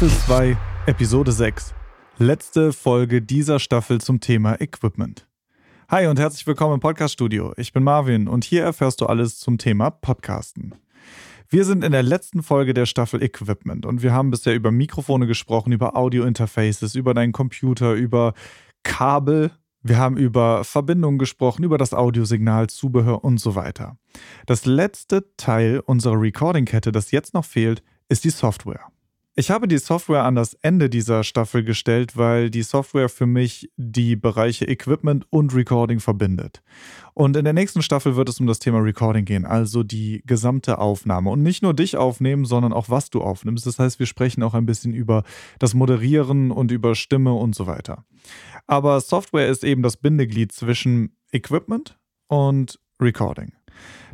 Staffel 2, Episode 6. Letzte Folge dieser Staffel zum Thema Equipment. Hi und herzlich willkommen im Podcast-Studio. Ich bin Marvin und hier erfährst du alles zum Thema Podcasten. Wir sind in der letzten Folge der Staffel Equipment und wir haben bisher über Mikrofone gesprochen, über Audio-Interfaces, über deinen Computer, über Kabel. Wir haben über Verbindungen gesprochen, über das Audiosignal, Zubehör und so weiter. Das letzte Teil unserer Recording-Kette, das jetzt noch fehlt, ist die Software. Ich habe die Software an das Ende dieser Staffel gestellt, weil die Software für mich die Bereiche Equipment und Recording verbindet. Und in der nächsten Staffel wird es um das Thema Recording gehen, also die gesamte Aufnahme. Und nicht nur dich aufnehmen, sondern auch was du aufnimmst. Das heißt, wir sprechen auch ein bisschen über das Moderieren und über Stimme und so weiter. Aber Software ist eben das Bindeglied zwischen Equipment und Recording.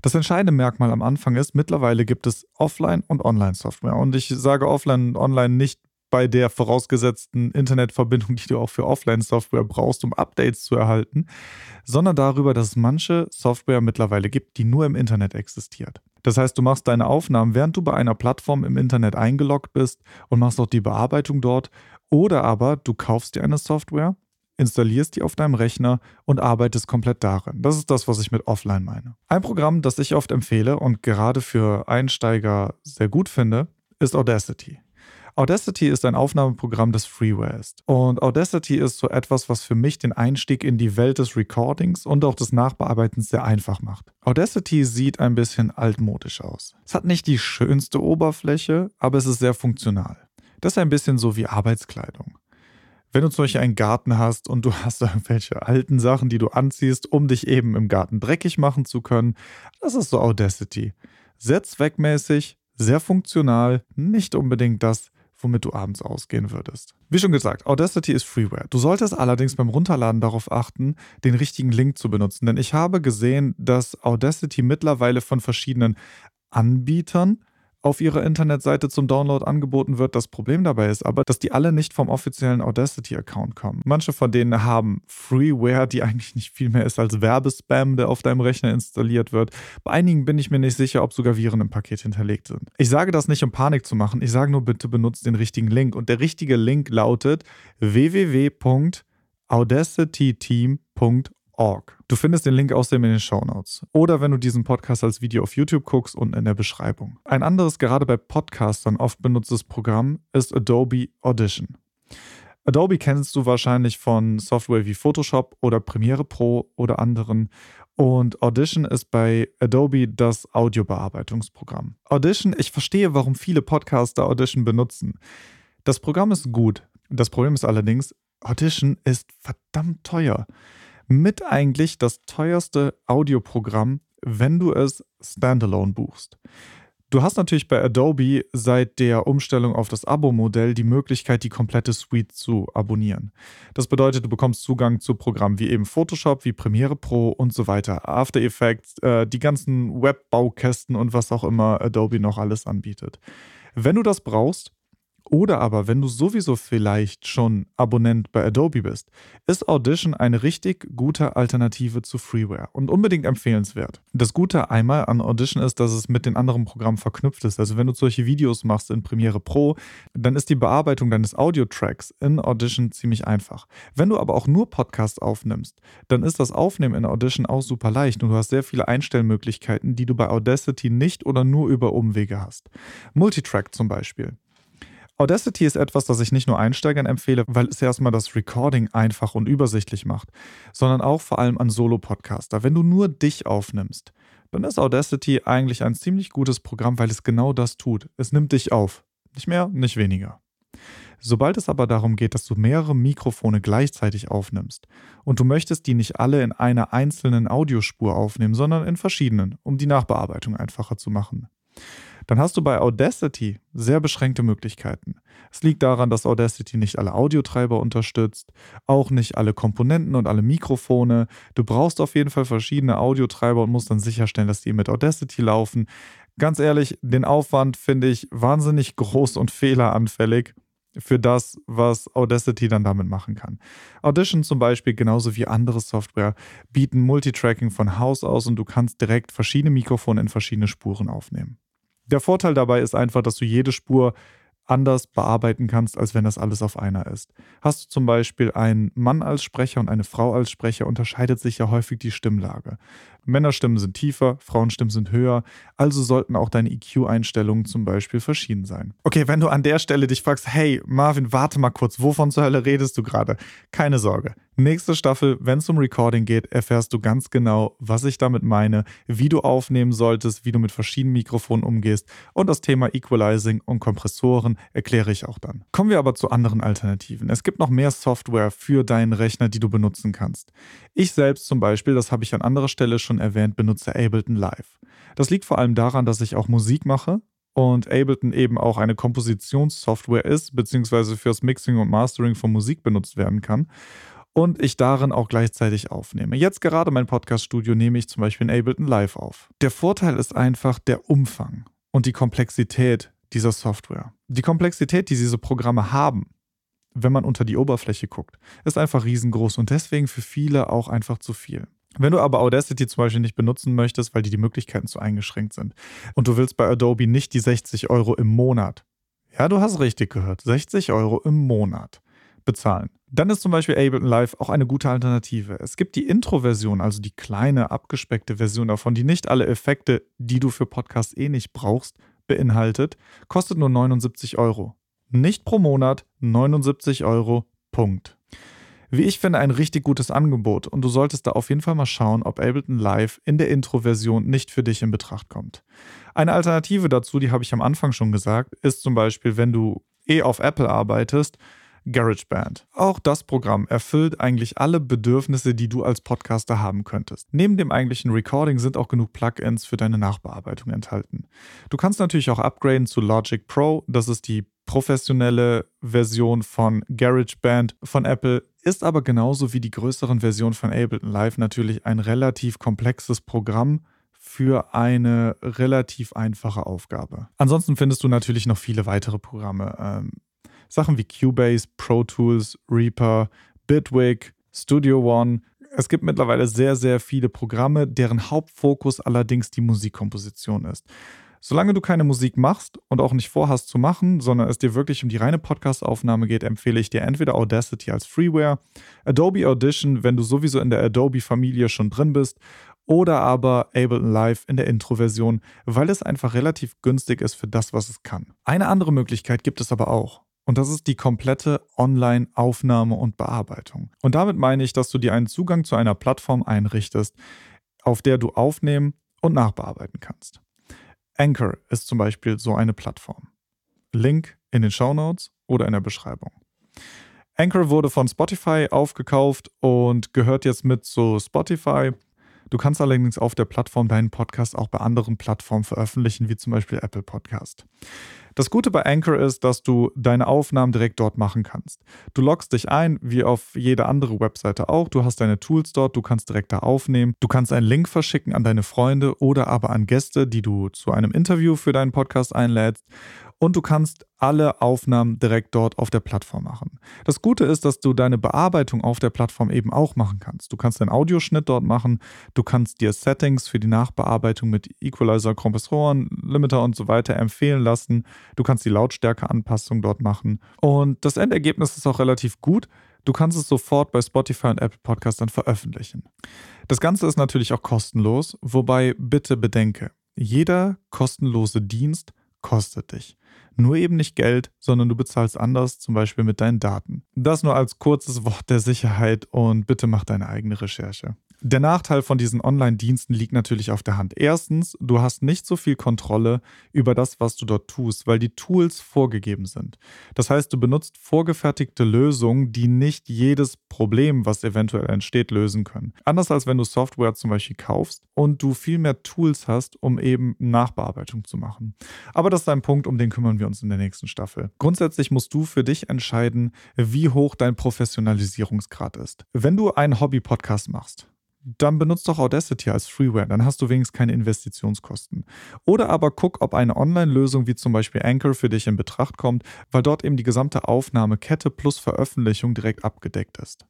Das entscheidende Merkmal am Anfang ist, mittlerweile gibt es Offline- und Online-Software. Und ich sage Offline und Online nicht bei der vorausgesetzten Internetverbindung, die du auch für Offline-Software brauchst, um Updates zu erhalten, sondern darüber, dass es manche Software mittlerweile gibt, die nur im Internet existiert. Das heißt, du machst deine Aufnahmen, während du bei einer Plattform im Internet eingeloggt bist und machst auch die Bearbeitung dort. Oder aber du kaufst dir eine Software installierst die auf deinem Rechner und arbeitest komplett darin. Das ist das, was ich mit Offline meine. Ein Programm, das ich oft empfehle und gerade für Einsteiger sehr gut finde, ist Audacity. Audacity ist ein Aufnahmeprogramm, das Freeware ist. Und Audacity ist so etwas, was für mich den Einstieg in die Welt des Recordings und auch des Nachbearbeitens sehr einfach macht. Audacity sieht ein bisschen altmodisch aus. Es hat nicht die schönste Oberfläche, aber es ist sehr funktional. Das ist ein bisschen so wie Arbeitskleidung. Wenn du zum Beispiel einen Garten hast und du hast irgendwelche alten Sachen, die du anziehst, um dich eben im Garten dreckig machen zu können, das ist so Audacity. Sehr zweckmäßig, sehr funktional, nicht unbedingt das, womit du abends ausgehen würdest. Wie schon gesagt, Audacity ist Freeware. Du solltest allerdings beim Runterladen darauf achten, den richtigen Link zu benutzen, denn ich habe gesehen, dass Audacity mittlerweile von verschiedenen Anbietern auf ihrer Internetseite zum Download angeboten wird. Das Problem dabei ist aber, dass die alle nicht vom offiziellen Audacity-Account kommen. Manche von denen haben Freeware, die eigentlich nicht viel mehr ist als Werbespam, der auf deinem Rechner installiert wird. Bei einigen bin ich mir nicht sicher, ob sogar Viren im Paket hinterlegt sind. Ich sage das nicht, um Panik zu machen. Ich sage nur, bitte benutzt den richtigen Link. Und der richtige Link lautet www.audacityteam.org org. Du findest den Link außerdem in den Show Notes. Oder wenn du diesen Podcast als Video auf YouTube guckst, unten in der Beschreibung. Ein anderes, gerade bei Podcastern oft benutztes Programm ist Adobe Audition. Adobe kennst du wahrscheinlich von Software wie Photoshop oder Premiere Pro oder anderen. Und Audition ist bei Adobe das Audiobearbeitungsprogramm. Audition, ich verstehe, warum viele Podcaster Audition benutzen. Das Programm ist gut. Das Problem ist allerdings, Audition ist verdammt teuer mit eigentlich das teuerste Audioprogramm, wenn du es standalone buchst. Du hast natürlich bei Adobe seit der Umstellung auf das Abo-Modell die Möglichkeit, die komplette Suite zu abonnieren. Das bedeutet, du bekommst Zugang zu Programmen wie eben Photoshop, wie Premiere Pro und so weiter, After Effects, äh, die ganzen Webbaukästen und was auch immer Adobe noch alles anbietet. Wenn du das brauchst, oder aber, wenn du sowieso vielleicht schon Abonnent bei Adobe bist, ist Audition eine richtig gute Alternative zu Freeware und unbedingt empfehlenswert. Das Gute einmal an Audition ist, dass es mit den anderen Programmen verknüpft ist. Also wenn du solche Videos machst in Premiere Pro, dann ist die Bearbeitung deines Audio-Tracks in Audition ziemlich einfach. Wenn du aber auch nur Podcasts aufnimmst, dann ist das Aufnehmen in Audition auch super leicht und du hast sehr viele Einstellmöglichkeiten, die du bei Audacity nicht oder nur über Umwege hast. Multitrack zum Beispiel. Audacity ist etwas, das ich nicht nur Einsteigern empfehle, weil es erstmal das Recording einfach und übersichtlich macht, sondern auch vor allem an Solo-Podcaster. Wenn du nur dich aufnimmst, dann ist Audacity eigentlich ein ziemlich gutes Programm, weil es genau das tut. Es nimmt dich auf. Nicht mehr, nicht weniger. Sobald es aber darum geht, dass du mehrere Mikrofone gleichzeitig aufnimmst und du möchtest die nicht alle in einer einzelnen Audiospur aufnehmen, sondern in verschiedenen, um die Nachbearbeitung einfacher zu machen, dann hast du bei Audacity sehr beschränkte Möglichkeiten. Es liegt daran, dass Audacity nicht alle Audiotreiber unterstützt, auch nicht alle Komponenten und alle Mikrofone. Du brauchst auf jeden Fall verschiedene Audiotreiber und musst dann sicherstellen, dass die mit Audacity laufen. Ganz ehrlich, den Aufwand finde ich wahnsinnig groß und fehleranfällig für das, was Audacity dann damit machen kann. Audition zum Beispiel, genauso wie andere Software, bieten Multitracking von Haus aus und du kannst direkt verschiedene Mikrofone in verschiedene Spuren aufnehmen. Der Vorteil dabei ist einfach, dass du jede Spur anders bearbeiten kannst, als wenn das alles auf einer ist. Hast du zum Beispiel einen Mann als Sprecher und eine Frau als Sprecher, unterscheidet sich ja häufig die Stimmlage. Männerstimmen sind tiefer, Frauenstimmen sind höher, also sollten auch deine EQ-Einstellungen zum Beispiel verschieden sein. Okay, wenn du an der Stelle dich fragst, hey Marvin, warte mal kurz, wovon zur Hölle redest du gerade? Keine Sorge. Nächste Staffel, wenn es um Recording geht, erfährst du ganz genau, was ich damit meine, wie du aufnehmen solltest, wie du mit verschiedenen Mikrofonen umgehst und das Thema Equalizing und Kompressoren erkläre ich auch dann. Kommen wir aber zu anderen Alternativen. Es gibt noch mehr Software für deinen Rechner, die du benutzen kannst. Ich selbst zum Beispiel, das habe ich an anderer Stelle schon erwähnt, benutze Ableton Live. Das liegt vor allem daran, dass ich auch Musik mache und Ableton eben auch eine Kompositionssoftware ist, beziehungsweise fürs Mixing und Mastering von Musik benutzt werden kann und ich darin auch gleichzeitig aufnehme. Jetzt gerade mein Podcast-Studio nehme ich zum Beispiel in Ableton Live auf. Der Vorteil ist einfach der Umfang und die Komplexität dieser Software. Die Komplexität, die diese Programme haben, wenn man unter die Oberfläche guckt, ist einfach riesengroß und deswegen für viele auch einfach zu viel. Wenn du aber Audacity zum Beispiel nicht benutzen möchtest, weil die, die Möglichkeiten zu eingeschränkt sind und du willst bei Adobe nicht die 60 Euro im Monat, ja, du hast richtig gehört, 60 Euro im Monat bezahlen. Dann ist zum Beispiel Ableton Live auch eine gute Alternative. Es gibt die Intro-Version, also die kleine, abgespeckte Version davon, die nicht alle Effekte, die du für Podcasts eh nicht brauchst, beinhaltet, kostet nur 79 Euro. Nicht pro Monat, 79 Euro, Punkt. Wie ich finde, ein richtig gutes Angebot und du solltest da auf jeden Fall mal schauen, ob Ableton Live in der Intro-Version nicht für dich in Betracht kommt. Eine Alternative dazu, die habe ich am Anfang schon gesagt, ist zum Beispiel, wenn du eh auf Apple arbeitest, GarageBand. Auch das Programm erfüllt eigentlich alle Bedürfnisse, die du als Podcaster haben könntest. Neben dem eigentlichen Recording sind auch genug Plugins für deine Nachbearbeitung enthalten. Du kannst natürlich auch upgraden zu Logic Pro, das ist die professionelle Version von GarageBand von Apple, ist aber genauso wie die größeren Versionen von Ableton Live natürlich ein relativ komplexes Programm für eine relativ einfache Aufgabe. Ansonsten findest du natürlich noch viele weitere Programme. Ähm, Sachen wie Cubase, Pro Tools, Reaper, Bitwig, Studio One. Es gibt mittlerweile sehr, sehr viele Programme, deren Hauptfokus allerdings die Musikkomposition ist. Solange du keine Musik machst und auch nicht vorhast zu machen, sondern es dir wirklich um die reine Podcast-Aufnahme geht, empfehle ich dir entweder Audacity als Freeware, Adobe Audition, wenn du sowieso in der Adobe-Familie schon drin bist, oder aber Ableton Live in der Intro-Version, weil es einfach relativ günstig ist für das, was es kann. Eine andere Möglichkeit gibt es aber auch. Und das ist die komplette Online-Aufnahme und Bearbeitung. Und damit meine ich, dass du dir einen Zugang zu einer Plattform einrichtest, auf der du aufnehmen und nachbearbeiten kannst. Anchor ist zum Beispiel so eine Plattform. Link in den Show Notes oder in der Beschreibung. Anchor wurde von Spotify aufgekauft und gehört jetzt mit zu Spotify. Du kannst allerdings auf der Plattform deinen Podcast auch bei anderen Plattformen veröffentlichen, wie zum Beispiel Apple Podcast. Das Gute bei Anchor ist, dass du deine Aufnahmen direkt dort machen kannst. Du loggst dich ein, wie auf jede andere Webseite auch. Du hast deine Tools dort, du kannst direkt da aufnehmen. Du kannst einen Link verschicken an deine Freunde oder aber an Gäste, die du zu einem Interview für deinen Podcast einlädst und du kannst alle Aufnahmen direkt dort auf der Plattform machen. Das Gute ist, dass du deine Bearbeitung auf der Plattform eben auch machen kannst. Du kannst deinen Audioschnitt dort machen, du kannst dir Settings für die Nachbearbeitung mit Equalizer, Kompressoren, Limiter und so weiter empfehlen lassen. Du kannst die Lautstärkeanpassung dort machen und das Endergebnis ist auch relativ gut. Du kannst es sofort bei Spotify und Apple Podcast dann veröffentlichen. Das Ganze ist natürlich auch kostenlos, wobei bitte bedenke, jeder kostenlose Dienst kostet dich. Nur eben nicht Geld, sondern du bezahlst anders, zum Beispiel mit deinen Daten. Das nur als kurzes Wort der Sicherheit und bitte mach deine eigene Recherche. Der Nachteil von diesen Online-Diensten liegt natürlich auf der Hand. Erstens, du hast nicht so viel Kontrolle über das, was du dort tust, weil die Tools vorgegeben sind. Das heißt, du benutzt vorgefertigte Lösungen, die nicht jedes Problem, was eventuell entsteht, lösen können. Anders als wenn du Software zum Beispiel kaufst und du viel mehr Tools hast, um eben Nachbearbeitung zu machen. Aber das ist ein Punkt, um den kümmern wir uns in der nächsten Staffel. Grundsätzlich musst du für dich entscheiden, wie hoch dein Professionalisierungsgrad ist. Wenn du einen Hobby-Podcast machst, dann benutzt doch Audacity als Freeware, dann hast du wenigstens keine Investitionskosten. Oder aber guck, ob eine Online-Lösung wie zum Beispiel Anchor für dich in Betracht kommt, weil dort eben die gesamte Aufnahmekette plus Veröffentlichung direkt abgedeckt ist.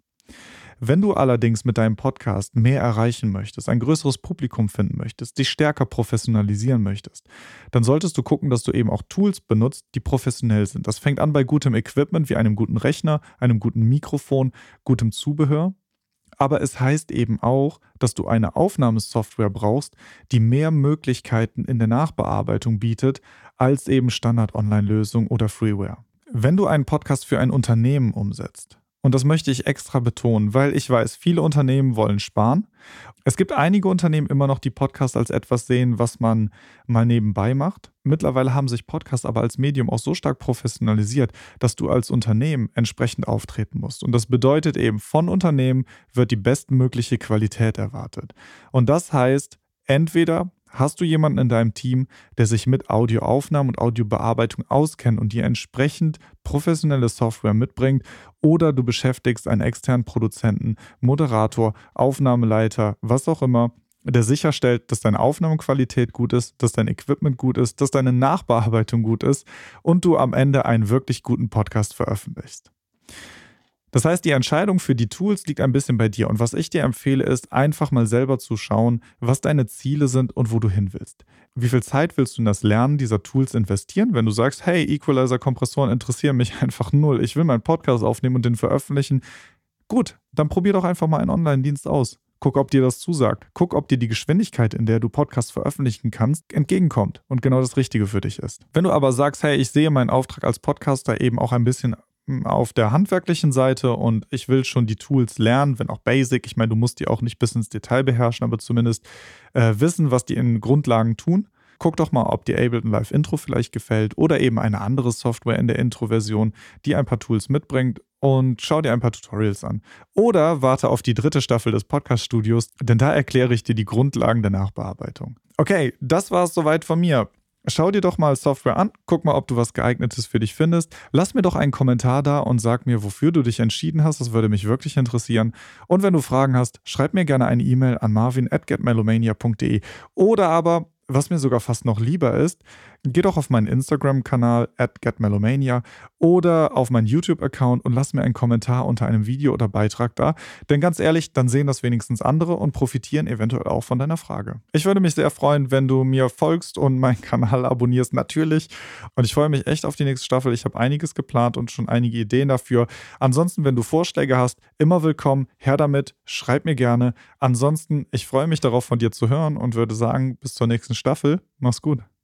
Wenn du allerdings mit deinem Podcast mehr erreichen möchtest, ein größeres Publikum finden möchtest, dich stärker professionalisieren möchtest, dann solltest du gucken, dass du eben auch Tools benutzt, die professionell sind. Das fängt an bei gutem Equipment wie einem guten Rechner, einem guten Mikrofon, gutem Zubehör. Aber es heißt eben auch, dass du eine Aufnahmesoftware brauchst, die mehr Möglichkeiten in der Nachbearbeitung bietet als eben Standard-Online-Lösungen oder Freeware. Wenn du einen Podcast für ein Unternehmen umsetzt, und das möchte ich extra betonen, weil ich weiß, viele Unternehmen wollen sparen. Es gibt einige Unternehmen immer noch, die Podcasts als etwas sehen, was man mal nebenbei macht. Mittlerweile haben sich Podcasts aber als Medium auch so stark professionalisiert, dass du als Unternehmen entsprechend auftreten musst. Und das bedeutet eben, von Unternehmen wird die bestmögliche Qualität erwartet. Und das heißt, entweder Hast du jemanden in deinem Team, der sich mit Audioaufnahmen und Audiobearbeitung auskennt und dir entsprechend professionelle Software mitbringt? Oder du beschäftigst einen externen Produzenten, Moderator, Aufnahmeleiter, was auch immer, der sicherstellt, dass deine Aufnahmequalität gut ist, dass dein Equipment gut ist, dass deine Nachbearbeitung gut ist und du am Ende einen wirklich guten Podcast veröffentlichst. Das heißt, die Entscheidung für die Tools liegt ein bisschen bei dir. Und was ich dir empfehle, ist einfach mal selber zu schauen, was deine Ziele sind und wo du hin willst. Wie viel Zeit willst du in das Lernen dieser Tools investieren? Wenn du sagst, hey, Equalizer-Kompressoren interessieren mich einfach null, ich will meinen Podcast aufnehmen und den veröffentlichen, gut, dann probier doch einfach mal einen Online-Dienst aus. Guck, ob dir das zusagt. Guck, ob dir die Geschwindigkeit, in der du Podcasts veröffentlichen kannst, entgegenkommt und genau das Richtige für dich ist. Wenn du aber sagst, hey, ich sehe meinen Auftrag als Podcaster eben auch ein bisschen auf der handwerklichen Seite und ich will schon die Tools lernen, wenn auch basic. Ich meine, du musst die auch nicht bis ins Detail beherrschen, aber zumindest äh, wissen, was die in Grundlagen tun. Guck doch mal, ob dir Ableton Live Intro vielleicht gefällt oder eben eine andere Software in der Intro-Version, die ein paar Tools mitbringt und schau dir ein paar Tutorials an. Oder warte auf die dritte Staffel des Podcast-Studios, denn da erkläre ich dir die Grundlagen der Nachbearbeitung. Okay, das war es soweit von mir. Schau dir doch mal Software an, guck mal, ob du was geeignetes für dich findest. Lass mir doch einen Kommentar da und sag mir, wofür du dich entschieden hast. Das würde mich wirklich interessieren. Und wenn du Fragen hast, schreib mir gerne eine E-Mail an marvin@getmelomania.de oder aber was mir sogar fast noch lieber ist, geh doch auf meinen Instagram-Kanal at getmelomania oder auf meinen YouTube-Account und lass mir einen Kommentar unter einem Video oder Beitrag da. Denn ganz ehrlich, dann sehen das wenigstens andere und profitieren eventuell auch von deiner Frage. Ich würde mich sehr freuen, wenn du mir folgst und meinen Kanal abonnierst, natürlich. Und ich freue mich echt auf die nächste Staffel. Ich habe einiges geplant und schon einige Ideen dafür. Ansonsten, wenn du Vorschläge hast, immer willkommen. Her damit, schreib mir gerne. Ansonsten, ich freue mich darauf, von dir zu hören und würde sagen, bis zur nächsten Staffel. Mach's gut.